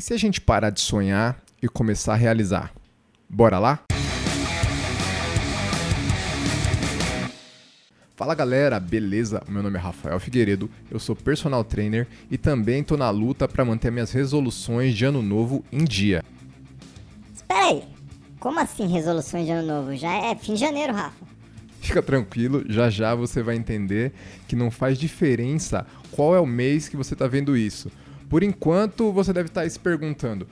E se a gente parar de sonhar e começar a realizar? Bora lá? Fala galera, beleza? Meu nome é Rafael Figueiredo, eu sou personal trainer e também tô na luta para manter minhas resoluções de ano novo em dia. Espera aí, como assim resoluções de ano novo? Já é fim de janeiro, Rafa. Fica tranquilo, já já você vai entender que não faz diferença qual é o mês que você está vendo isso. Por enquanto, você deve estar tá se perguntando: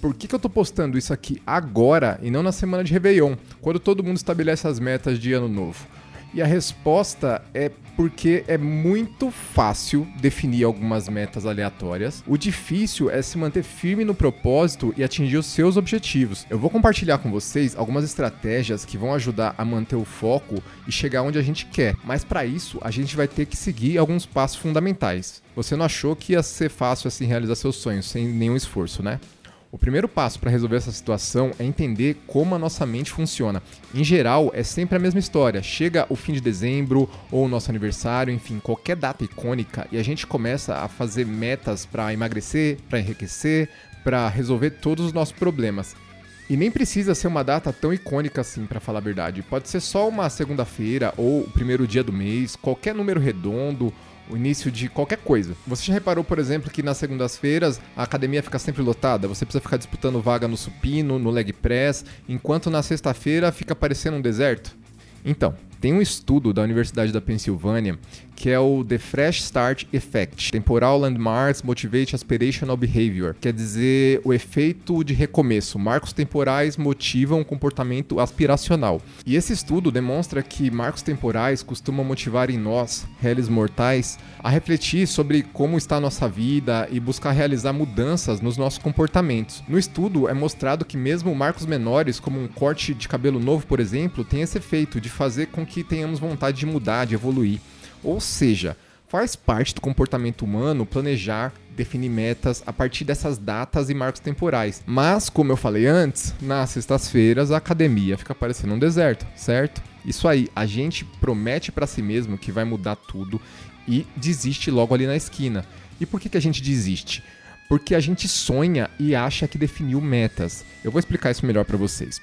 por que, que eu estou postando isso aqui agora e não na semana de Réveillon, quando todo mundo estabelece as metas de ano novo? E a resposta é porque é muito fácil definir algumas metas aleatórias. O difícil é se manter firme no propósito e atingir os seus objetivos. Eu vou compartilhar com vocês algumas estratégias que vão ajudar a manter o foco e chegar onde a gente quer. Mas para isso, a gente vai ter que seguir alguns passos fundamentais. Você não achou que ia ser fácil assim realizar seus sonhos sem nenhum esforço, né? O primeiro passo para resolver essa situação é entender como a nossa mente funciona. Em geral, é sempre a mesma história. Chega o fim de dezembro ou o nosso aniversário, enfim, qualquer data icônica e a gente começa a fazer metas para emagrecer, para enriquecer, para resolver todos os nossos problemas. E nem precisa ser uma data tão icônica assim, para falar a verdade. Pode ser só uma segunda-feira ou o primeiro dia do mês, qualquer número redondo o início de qualquer coisa. Você já reparou, por exemplo, que nas segundas-feiras a academia fica sempre lotada? Você precisa ficar disputando vaga no supino, no leg press, enquanto na sexta-feira fica parecendo um deserto? Então, tem um estudo da Universidade da Pensilvânia que é o The Fresh Start Effect, Temporal Landmarks Motivate Aspirational Behavior, quer dizer o efeito de recomeço. Marcos temporais motivam o comportamento aspiracional. E esse estudo demonstra que marcos temporais costumam motivar em nós, réis mortais, a refletir sobre como está a nossa vida e buscar realizar mudanças nos nossos comportamentos. No estudo é mostrado que mesmo marcos menores, como um corte de cabelo novo, por exemplo, tem esse efeito de fazer com que tenhamos vontade de mudar, de evoluir. Ou seja, faz parte do comportamento humano planejar, definir metas a partir dessas datas e marcos temporais. Mas, como eu falei antes, nas sextas-feiras a academia fica parecendo um deserto, certo? Isso aí, a gente promete para si mesmo que vai mudar tudo e desiste logo ali na esquina. E por que, que a gente desiste? Porque a gente sonha e acha que definiu metas. Eu vou explicar isso melhor para vocês.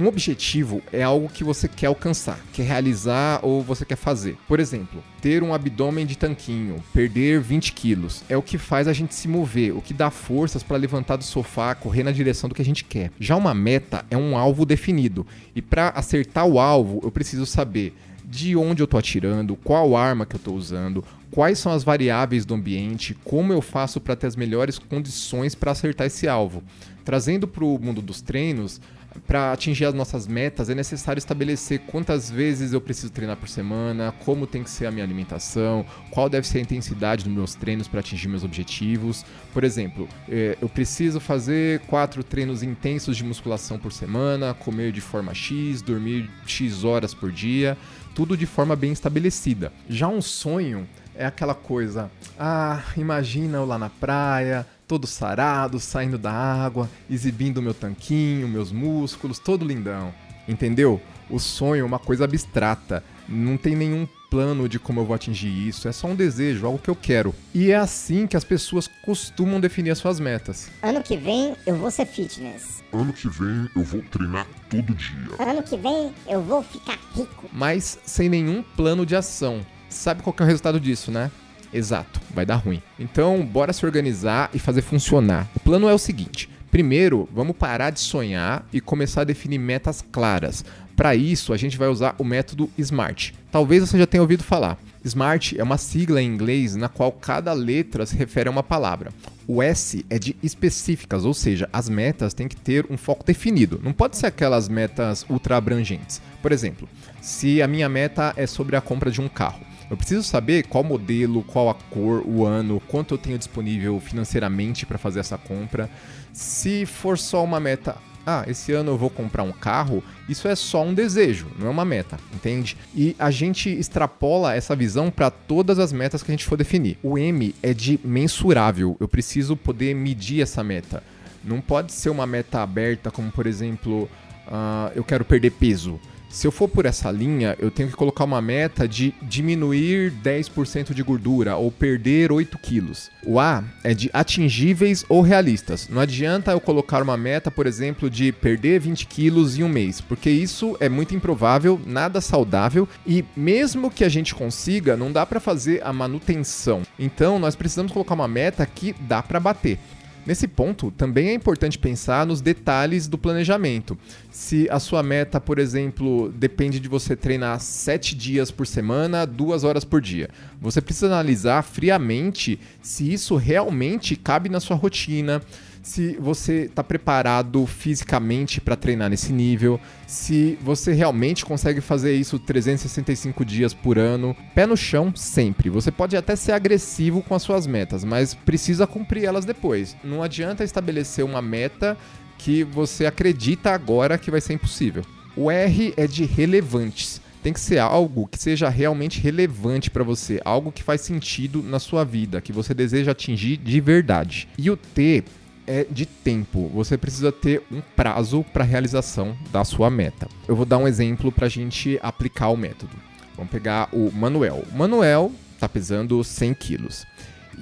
Um objetivo é algo que você quer alcançar, quer realizar ou você quer fazer. Por exemplo, ter um abdômen de tanquinho, perder 20 quilos, é o que faz a gente se mover, o que dá forças para levantar do sofá, correr na direção do que a gente quer. Já uma meta é um alvo definido, e para acertar o alvo, eu preciso saber de onde eu estou atirando, qual arma que eu estou usando, quais são as variáveis do ambiente, como eu faço para ter as melhores condições para acertar esse alvo. Trazendo para o mundo dos treinos, para atingir as nossas metas, é necessário estabelecer quantas vezes eu preciso treinar por semana, como tem que ser a minha alimentação, qual deve ser a intensidade dos meus treinos para atingir meus objetivos. Por exemplo, é, eu preciso fazer quatro treinos intensos de musculação por semana, comer de forma X, dormir X horas por dia, tudo de forma bem estabelecida. Já um sonho é aquela coisa, ah, imagina eu lá na praia, todo sarado, saindo da água, exibindo meu tanquinho, meus músculos, todo lindão. Entendeu? O sonho é uma coisa abstrata, não tem nenhum plano de como eu vou atingir isso, é só um desejo, algo que eu quero. E é assim que as pessoas costumam definir as suas metas. Ano que vem eu vou ser fitness. Ano que vem eu vou treinar todo dia. Ano que vem eu vou ficar rico. Mas sem nenhum plano de ação. Sabe qual é o resultado disso, né? Exato, vai dar ruim. Então, bora se organizar e fazer funcionar. O plano é o seguinte: primeiro, vamos parar de sonhar e começar a definir metas claras. Para isso, a gente vai usar o método SMART. Talvez você já tenha ouvido falar. SMART é uma sigla em inglês na qual cada letra se refere a uma palavra. O S é de específicas, ou seja, as metas têm que ter um foco definido. Não pode ser aquelas metas ultra abrangentes. Por exemplo, se a minha meta é sobre a compra de um carro, eu preciso saber qual modelo, qual a cor, o ano, quanto eu tenho disponível financeiramente para fazer essa compra. Se for só uma meta, ah, esse ano eu vou comprar um carro, isso é só um desejo, não é uma meta, entende? E a gente extrapola essa visão para todas as metas que a gente for definir. O M é de mensurável, eu preciso poder medir essa meta. Não pode ser uma meta aberta, como por exemplo, uh, eu quero perder peso Se eu for por essa linha, eu tenho que colocar uma meta de diminuir 10% de gordura ou perder 8 quilos. O A é de atingíveis ou realistas. Não adianta eu colocar uma meta, por exemplo, de perder 20 quilos em um mês, porque isso é muito improvável, nada saudável e mesmo que a gente consiga, não dá para fazer a manutenção. Então, nós precisamos colocar uma meta que dá para bater. Nesse ponto, também é importante pensar nos detalhes do planejamento. Se a sua meta, por exemplo, depende de você treinar 7 dias por semana, 2 horas por dia, você precisa analisar friamente se isso realmente cabe na sua rotina se você está preparado fisicamente para treinar nesse nível, se você realmente consegue fazer isso 365 dias por ano, pé no chão sempre. Você pode até ser agressivo com as suas metas, mas precisa cumprir elas depois. Não adianta estabelecer uma meta que você acredita agora que vai ser impossível. O R é de relevantes tem que ser algo que seja realmente relevante para você, algo que faz sentido na sua vida, que você deseja atingir de verdade. E o T é de tempo. Você precisa ter um prazo para realização da sua meta. Eu vou dar um exemplo para a gente aplicar o método. Vamos pegar o Manuel. O Manuel está pesando 100 quilos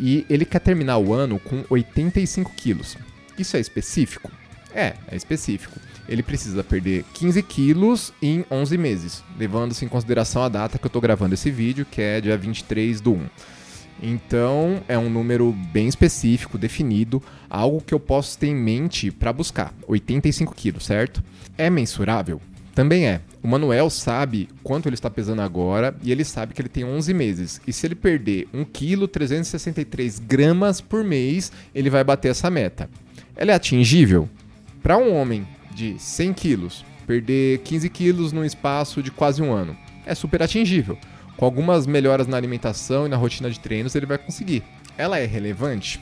e ele quer terminar o ano com 85 quilos. Isso é específico? É, é específico. Ele precisa perder 15 quilos em 11 meses, levando-se em consideração a data que eu estou gravando esse vídeo, que é dia 23 do 1. Então, é um número bem específico, definido, algo que eu posso ter em mente para buscar. 85 quilos, certo? É mensurável? Também é. O Manuel sabe quanto ele está pesando agora e ele sabe que ele tem 11 meses. E se ele perder 1 kg 363 gramas por mês, ele vai bater essa meta. Ela é atingível? Para um homem de 100 quilos, perder 15 quilos num espaço de quase um ano, é super atingível com algumas melhoras na alimentação e na rotina de treinos, ele vai conseguir. Ela é relevante?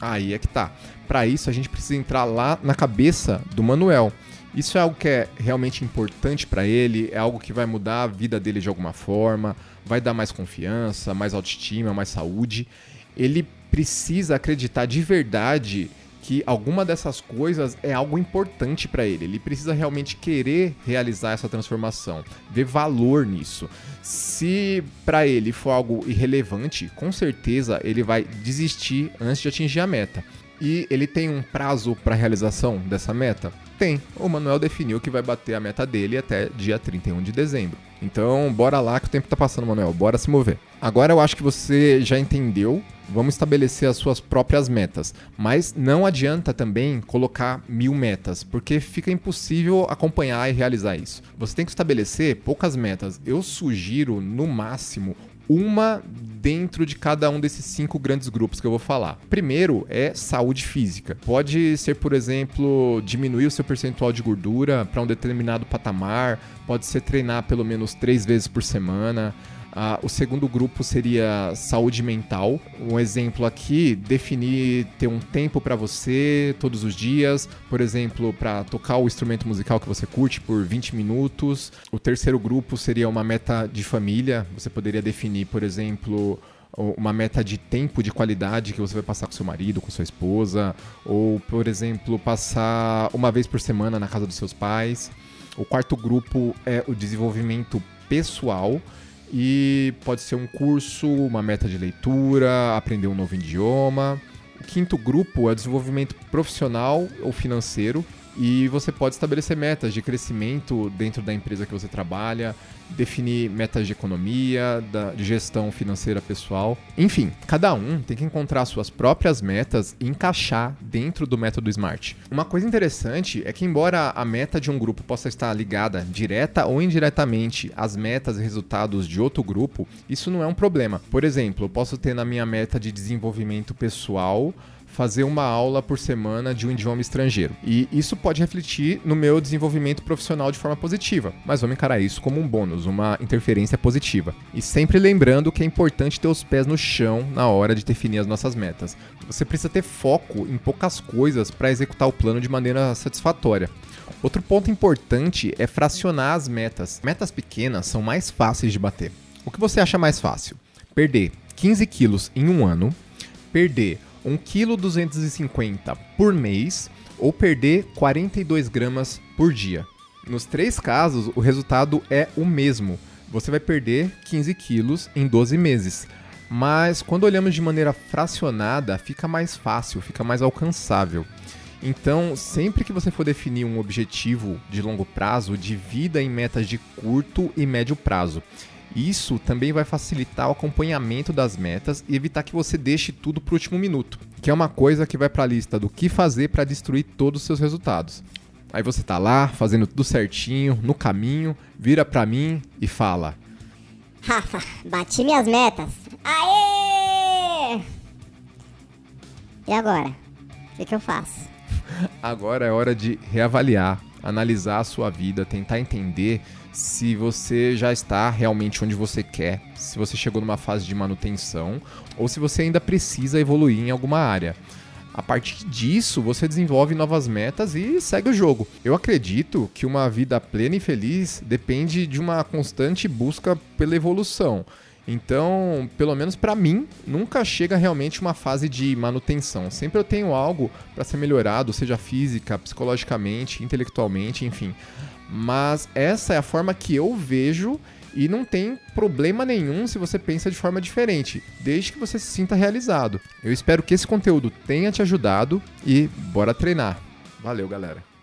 Aí é que tá. Para isso, a gente precisa entrar lá na cabeça do Manuel. Isso é algo que é realmente importante para ele, é algo que vai mudar a vida dele de alguma forma, vai dar mais confiança, mais autoestima, mais saúde. Ele precisa acreditar de verdade que alguma dessas coisas é algo importante para ele. Ele precisa realmente querer realizar essa transformação, ver valor nisso. Se para ele for algo irrelevante, com certeza ele vai desistir antes de atingir a meta. E ele tem um prazo para realização dessa meta? Tem. O Manuel definiu que vai bater a meta dele até dia 31 de dezembro. Então, bora lá que o tempo tá passando, Manuel. Bora se mover. Agora eu acho que você já entendeu. Vamos estabelecer as suas próprias metas. Mas não adianta também colocar mil metas, porque fica impossível acompanhar e realizar isso. Você tem que estabelecer poucas metas. Eu sugiro, no máximo, uma dentro de cada um desses cinco grandes grupos que eu vou falar. Primeiro é saúde física. Pode ser, por exemplo, diminuir o seu percentual de gordura para um determinado patamar, pode ser treinar pelo menos três vezes por semana. Uh, o segundo grupo seria saúde mental. Um exemplo aqui, definir ter um tempo para você todos os dias, por exemplo, para tocar o instrumento musical que você curte por 20 minutos. O terceiro grupo seria uma meta de família. Você poderia definir, por exemplo, uma meta de tempo de qualidade que você vai passar com seu marido, com sua esposa, ou, por exemplo, passar uma vez por semana na casa dos seus pais. O quarto grupo é o desenvolvimento pessoal e pode ser um curso, uma meta de leitura, aprender um novo idioma. O quinto grupo é desenvolvimento profissional ou financeiro. E você pode estabelecer metas de crescimento dentro da empresa que você trabalha, definir metas de economia, de gestão financeira pessoal. Enfim, cada um tem que encontrar suas próprias metas e encaixar dentro do método SMART. Uma coisa interessante é que, embora a meta de um grupo possa estar ligada direta ou indiretamente às metas e resultados de outro grupo, isso não é um problema. Por exemplo, eu posso ter na minha meta de desenvolvimento pessoal fazer uma aula por semana de um idioma estrangeiro. E isso pode refletir no meu desenvolvimento profissional de forma positiva, mas vamos encarar isso como um bônus, uma interferência positiva. E sempre lembrando que é importante ter os pés no chão na hora de definir as nossas metas. Você precisa ter foco em poucas coisas para executar o plano de maneira satisfatória. Outro ponto importante é fracionar as metas. Metas pequenas são mais fáceis de bater. O que você acha mais fácil? Perder 15 quilos em um ano, perder 1,250 kg por mês ou perder 42 gramas por dia. Nos três casos, o resultado é o mesmo. Você vai perder 15 quilos em 12 meses. Mas quando olhamos de maneira fracionada, fica mais fácil, fica mais alcançável. Então, sempre que você for definir um objetivo de longo prazo, divida em metas de curto e médio prazo. Isso também vai facilitar o acompanhamento das metas e evitar que você deixe tudo para o último minuto, que é uma coisa que vai para a lista do que fazer para destruir todos os seus resultados. Aí você tá lá, fazendo tudo certinho, no caminho, vira para mim e fala: Rafa, bati minhas metas. Aê! E agora? O que, que eu faço? Agora é hora de reavaliar, analisar a sua vida, tentar entender se você já está realmente onde você quer, se você chegou numa fase de manutenção ou se você ainda precisa evoluir em alguma área. A partir disso, você desenvolve novas metas e segue o jogo. Eu acredito que uma vida plena e feliz depende de uma constante busca pela evolução. Então, pelo menos para mim, nunca chega realmente uma fase de manutenção. Sempre eu tenho algo para ser melhorado, seja física, psicologicamente, intelectualmente, enfim. Mas essa é a forma que eu vejo e não tem problema nenhum se você pensa de forma diferente, desde que você se sinta realizado. Eu espero que esse conteúdo tenha te ajudado e bora treinar. Valeu, galera.